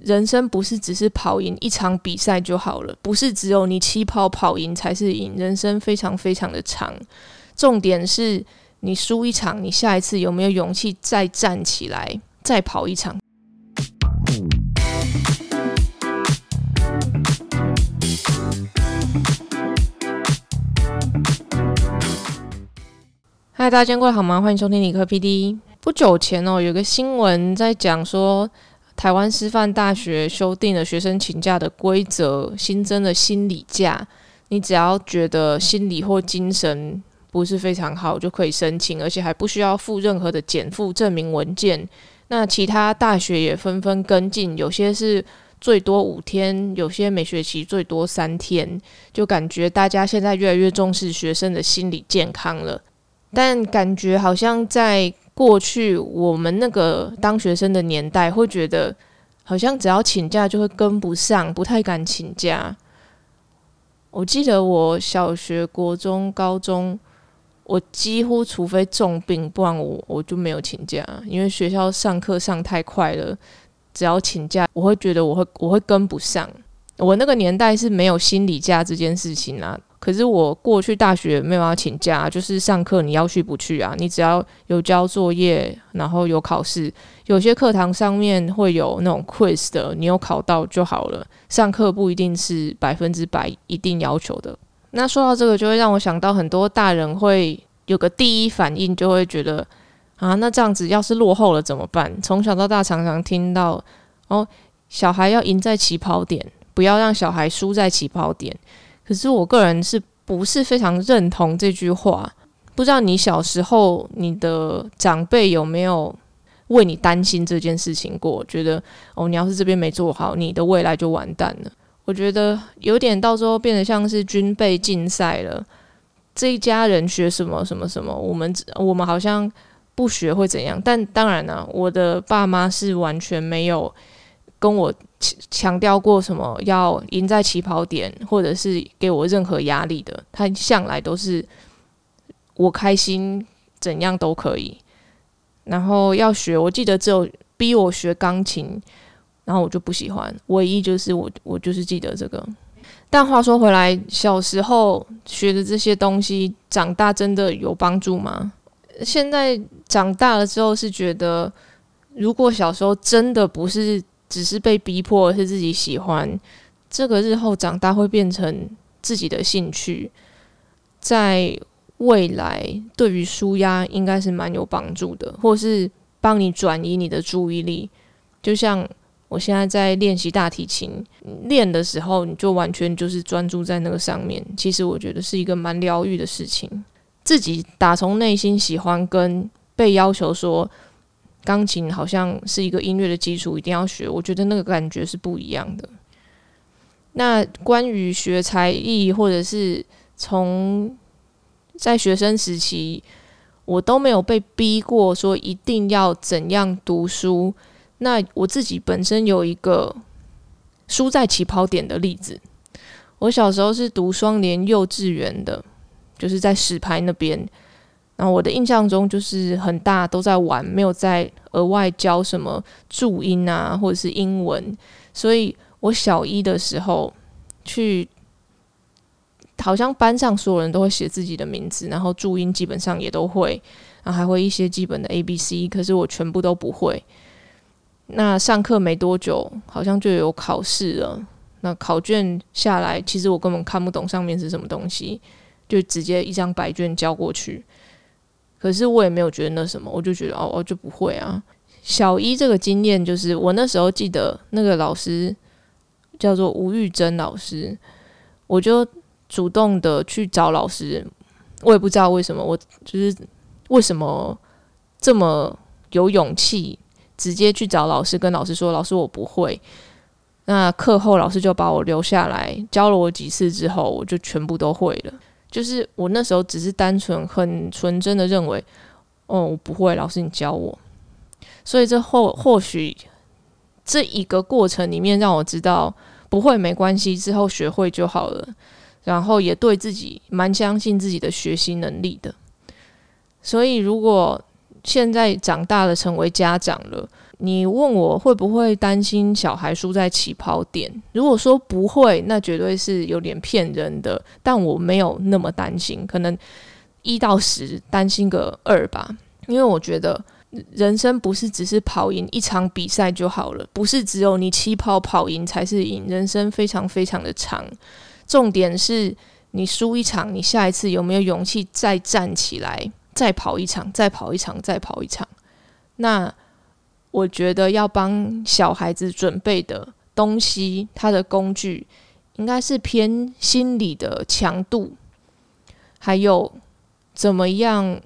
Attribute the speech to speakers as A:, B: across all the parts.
A: 人生不是只是跑赢一场比赛就好了，不是只有你起跑跑赢才是赢。人生非常非常的长，重点是你输一场，你下一次有没有勇气再站起来，再跑一场？嗨，大家今天过得好吗？欢迎收听理科 PD。不久前哦，有个新闻在讲说，台湾师范大学修订了学生请假的规则，新增了心理假。你只要觉得心理或精神不是非常好，就可以申请，而且还不需要附任何的减负证明文件。那其他大学也纷纷跟进，有些是最多五天，有些每学期最多三天，就感觉大家现在越来越重视学生的心理健康了。但感觉好像在过去我们那个当学生的年代，会觉得好像只要请假就会跟不上，不太敢请假。我记得我小学、国中、高中，我几乎除非重病，不然我我就没有请假，因为学校上课上太快了，只要请假，我会觉得我会我会跟不上。我那个年代是没有心理假这件事情啊。可是我过去大学没有要请假，就是上课你要去不去啊？你只要有交作业，然后有考试，有些课堂上面会有那种 quiz 的，你有考到就好了。上课不一定是百分之百一定要求的。那说到这个，就会让我想到很多大人会有个第一反应，就会觉得啊，那这样子要是落后了怎么办？从小到大常常听到哦，小孩要赢在起跑点，不要让小孩输在起跑点。可是我个人是不是非常认同这句话？不知道你小时候你的长辈有没有为你担心这件事情过？觉得哦，你要是这边没做好，你的未来就完蛋了。我觉得有点到时候变得像是军备竞赛了。这一家人学什么什么什么，我们我们好像不学会怎样？但当然呢，我的爸妈是完全没有跟我。强调过什么要赢在起跑点，或者是给我任何压力的，他向来都是我开心怎样都可以。然后要学，我记得只有逼我学钢琴，然后我就不喜欢。唯一就是我，我就是记得这个。但话说回来，小时候学的这些东西，长大真的有帮助吗？现在长大了之后，是觉得如果小时候真的不是。只是被逼迫，是自己喜欢，这个日后长大会变成自己的兴趣，在未来对于舒压应该是蛮有帮助的，或是帮你转移你的注意力。就像我现在在练习大提琴，练的时候你就完全就是专注在那个上面，其实我觉得是一个蛮疗愈的事情。自己打从内心喜欢，跟被要求说。钢琴好像是一个音乐的基础，一定要学。我觉得那个感觉是不一样的。那关于学才艺，或者是从在学生时期，我都没有被逼过说一定要怎样读书。那我自己本身有一个输在起跑点的例子。我小时候是读双联幼稚园的，就是在石牌那边。然后我的印象中就是很大都在玩，没有在额外教什么注音啊，或者是英文。所以我小一的时候去，好像班上所有人都会写自己的名字，然后注音基本上也都会，然后还会一些基本的 A B C，可是我全部都不会。那上课没多久，好像就有考试了。那考卷下来，其实我根本看不懂上面是什么东西，就直接一张白卷交过去。可是我也没有觉得那什么，我就觉得哦，我就不会啊。小一这个经验就是，我那时候记得那个老师叫做吴玉珍老师，我就主动的去找老师，我也不知道为什么，我就是为什么这么有勇气，直接去找老师，跟老师说：“老师，我不会。”那课后老师就把我留下来教了我几次之后，我就全部都会了。就是我那时候只是单纯很纯真的认为，哦，我不会，老师你教我。所以这或或许这一个过程里面让我知道不会没关系，之后学会就好了。然后也对自己蛮相信自己的学习能力的。所以如果现在长大了成为家长了，你问我会不会担心小孩输在起跑点？如果说不会，那绝对是有点骗人的。但我没有那么担心，可能一到十担心个二吧。因为我觉得人生不是只是跑赢一场比赛就好了，不是只有你起跑跑赢才是赢。人生非常非常的长，重点是你输一场，你下一次有没有勇气再站起来，再跑一场，再跑一场，再跑一场？那。我觉得要帮小孩子准备的东西，他的工具应该是偏心理的强度，还有怎么样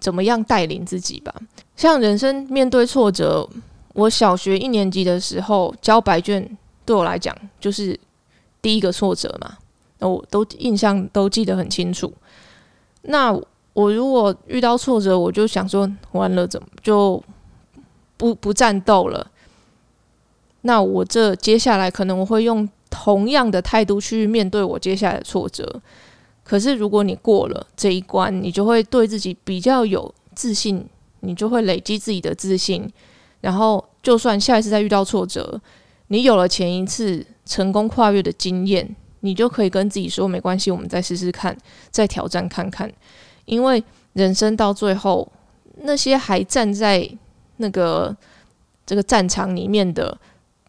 A: 怎么样带领自己吧。像人生面对挫折，我小学一年级的时候交白卷，对我来讲就是第一个挫折嘛，那我都印象都记得很清楚。那我如果遇到挫折，我就想说，完了怎么就？不不战斗了，那我这接下来可能我会用同样的态度去面对我接下来的挫折。可是如果你过了这一关，你就会对自己比较有自信，你就会累积自己的自信。然后就算下一次再遇到挫折，你有了前一次成功跨越的经验，你就可以跟自己说没关系，我们再试试看，再挑战看看。因为人生到最后，那些还站在。那个这个战场里面的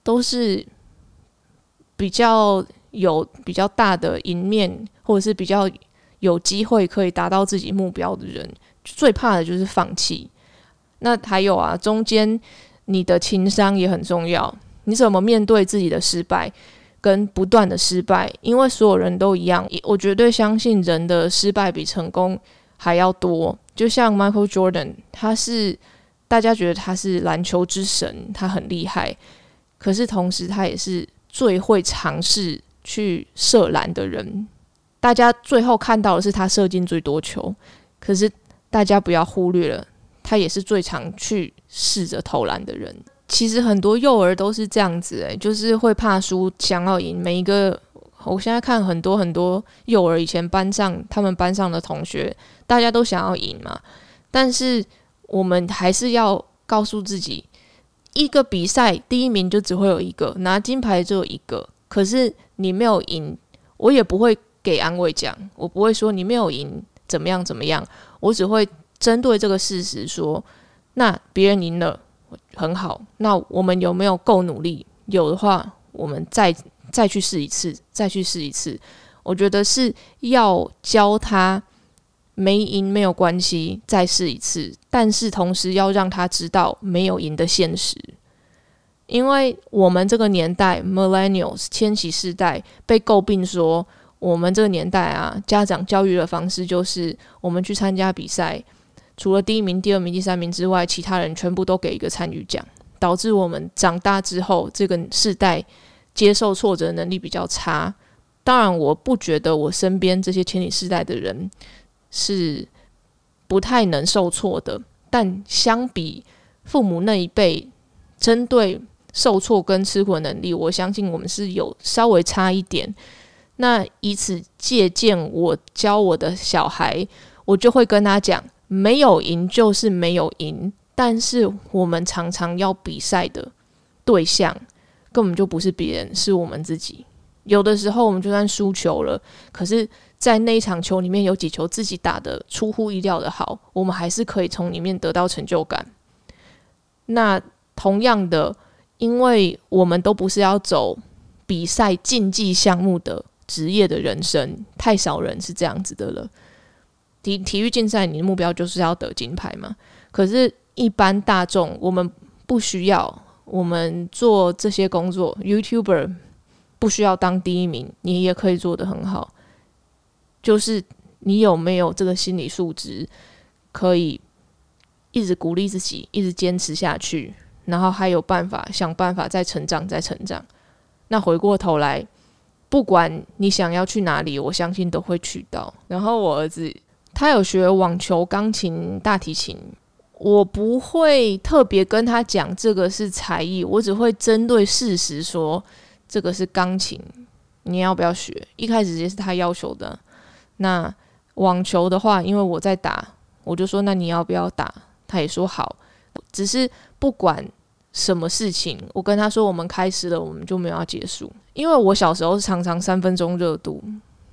A: 都是比较有比较大的赢面，或者是比较有机会可以达到自己目标的人，最怕的就是放弃。那还有啊，中间你的情商也很重要，你怎么面对自己的失败跟不断的失败？因为所有人都一样，我绝对相信人的失败比成功还要多。就像 Michael Jordan，他是。大家觉得他是篮球之神，他很厉害，可是同时他也是最会尝试去射篮的人。大家最后看到的是他射进最多球，可是大家不要忽略了，他也是最常去试着投篮的人。其实很多幼儿都是这样子，诶，就是会怕输，想要赢。每一个，我现在看很多很多幼儿，以前班上他们班上的同学，大家都想要赢嘛，但是。我们还是要告诉自己，一个比赛第一名就只会有一个，拿金牌只有一个。可是你没有赢，我也不会给安慰奖，我不会说你没有赢怎么样怎么样，我只会针对这个事实说，那别人赢了很好，那我们有没有够努力？有的话，我们再再去试一次，再去试一次。我觉得是要教他。没赢没有关系，再试一次。但是同时要让他知道没有赢的现实，因为我们这个年代 （Millennials） 千禧世代被诟病说，我们这个年代啊，家长教育的方式就是我们去参加比赛，除了第一名、第二名、第三名之外，其他人全部都给一个参与奖，导致我们长大之后这个世代接受挫折能力比较差。当然，我不觉得我身边这些千禧世代的人。是不太能受挫的，但相比父母那一辈，针对受挫跟吃苦能力，我相信我们是有稍微差一点。那以此借鉴，我教我的小孩，我就会跟他讲：没有赢就是没有赢，但是我们常常要比赛的对象，根本就不是别人，是我们自己。有的时候，我们就算输球了，可是。在那一场球里面有几球自己打的出乎意料的好，我们还是可以从里面得到成就感。那同样的，因为我们都不是要走比赛竞技项目的职业的人生，太少人是这样子的了。体体育竞赛，你的目标就是要得金牌嘛？可是，一般大众我们不需要，我们做这些工作，YouTuber 不需要当第一名，你也可以做得很好。就是你有没有这个心理素质，可以一直鼓励自己，一直坚持下去，然后还有办法想办法再成长，再成长。那回过头来，不管你想要去哪里，我相信都会去到。然后我儿子他有学网球、钢琴、大提琴，我不会特别跟他讲这个是才艺，我只会针对事实说这个是钢琴，你要不要学？一开始也是他要求的。那网球的话，因为我在打，我就说那你要不要打？他也说好，只是不管什么事情，我跟他说我们开始了，我们就没有要结束。因为我小时候常常三分钟热度，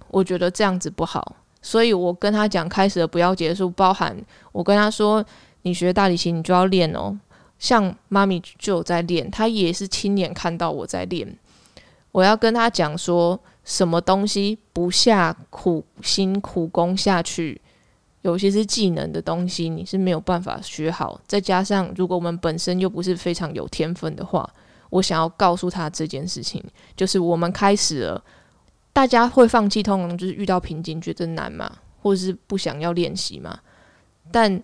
A: 我觉得这样子不好，所以我跟他讲开始了不要结束，包含我跟他说你学大提琴你就要练哦。像妈咪就有在练，她也是亲眼看到我在练。我要跟他讲说，什么东西不下苦心苦功下去，有些是技能的东西，你是没有办法学好。再加上，如果我们本身又不是非常有天分的话，我想要告诉他这件事情，就是我们开始了，大家会放弃，通常就是遇到瓶颈，觉得难嘛，或者是不想要练习嘛，但。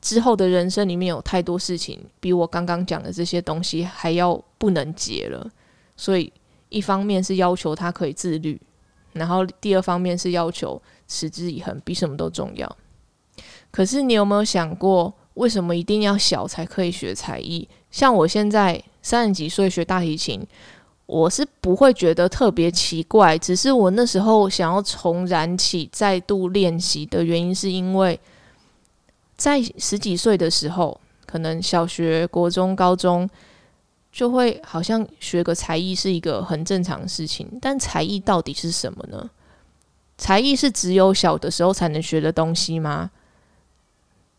A: 之后的人生里面有太多事情，比我刚刚讲的这些东西还要不能解了。所以一方面是要求他可以自律，然后第二方面是要求持之以恒，比什么都重要。可是你有没有想过，为什么一定要小才可以学才艺？像我现在三十几岁学大提琴，我是不会觉得特别奇怪，只是我那时候想要重燃起再度练习的原因，是因为。在十几岁的时候，可能小学、国中、高中就会好像学个才艺是一个很正常的事情。但才艺到底是什么呢？才艺是只有小的时候才能学的东西吗？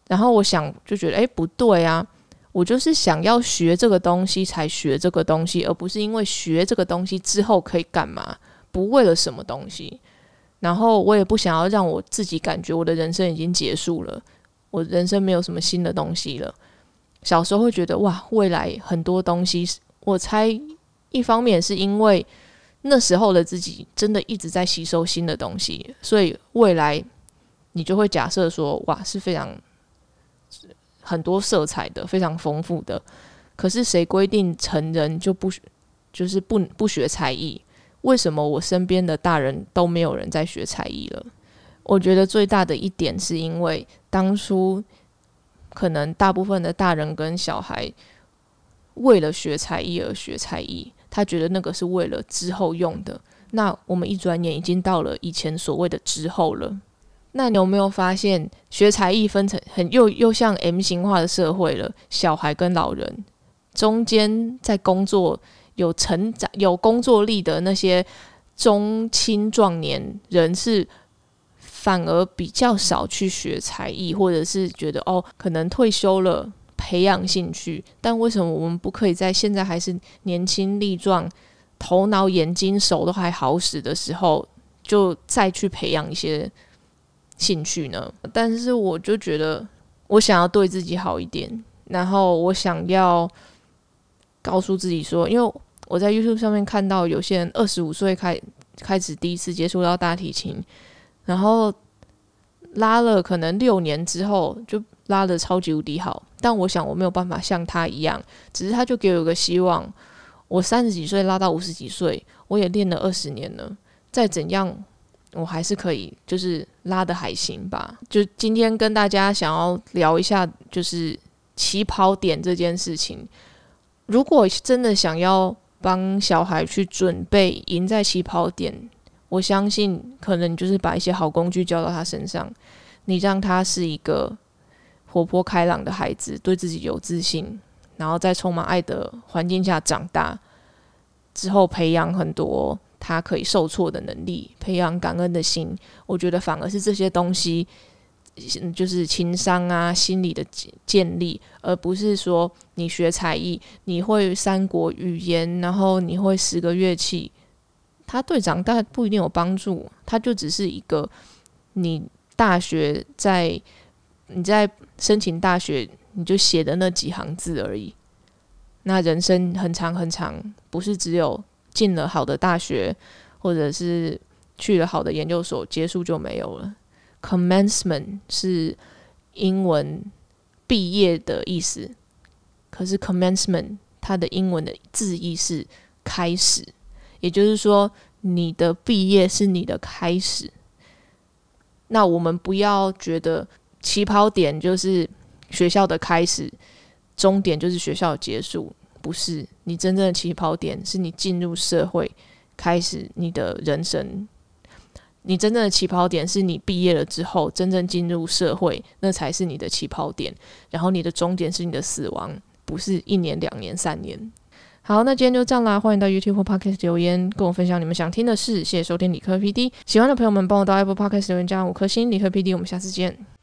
A: 然后我想就觉得，哎，不对啊！我就是想要学这个东西才学这个东西，而不是因为学这个东西之后可以干嘛，不为了什么东西。然后我也不想要让我自己感觉我的人生已经结束了。我人生没有什么新的东西了。小时候会觉得哇，未来很多东西。我猜一方面是因为那时候的自己真的一直在吸收新的东西，所以未来你就会假设说哇是非常很多色彩的、非常丰富的。可是谁规定成人就不就是不不学才艺？为什么我身边的大人都没有人在学才艺了？我觉得最大的一点是因为当初可能大部分的大人跟小孩为了学才艺而学才艺，他觉得那个是为了之后用的。那我们一转眼已经到了以前所谓的之后了。那你有没有发现学才艺分成很又又像 M 型化的社会了？小孩跟老人中间在工作有成长有工作力的那些中青壮年人是。反而比较少去学才艺，或者是觉得哦，可能退休了培养兴趣。但为什么我们不可以在现在还是年轻力壮、头脑、眼睛、手都还好使的时候，就再去培养一些兴趣呢？但是我就觉得，我想要对自己好一点，然后我想要告诉自己说，因为我在 YouTube 上面看到有些人二十五岁开开始第一次接触到大提琴。然后拉了可能六年之后就拉的超级无敌好，但我想我没有办法像他一样，只是他就给我一个希望，我三十几岁拉到五十几岁，我也练了二十年了，再怎样我还是可以，就是拉的还行吧。就今天跟大家想要聊一下，就是起跑点这件事情，如果真的想要帮小孩去准备赢在起跑点。我相信，可能就是把一些好工具交到他身上，你让他是一个活泼开朗的孩子，对自己有自信，然后在充满爱的环境下长大之后，培养很多他可以受挫的能力，培养感恩的心。我觉得反而是这些东西，就是情商啊、心理的建立，而不是说你学才艺，你会三国语言，然后你会十个乐器。他对长大不一定有帮助，他就只是一个你大学在你在申请大学你就写的那几行字而已。那人生很长很长，不是只有进了好的大学或者是去了好的研究所结束就没有了。Commencement 是英文毕业的意思，可是 Commencement 它的英文的字义是开始。也就是说，你的毕业是你的开始。那我们不要觉得起跑点就是学校的开始，终点就是学校的结束。不是，你真正的起跑点是你进入社会，开始你的人生。你真正的起跑点是你毕业了之后真正进入社会，那才是你的起跑点。然后你的终点是你的死亡，不是一年、两年、三年。好，那今天就这样啦。欢迎到 YouTube Podcast 留言，跟我分享你们想听的事。谢谢收听理科 PD，喜欢的朋友们帮我到 Apple Podcast 留言加五颗星。理科 PD，我们下次见。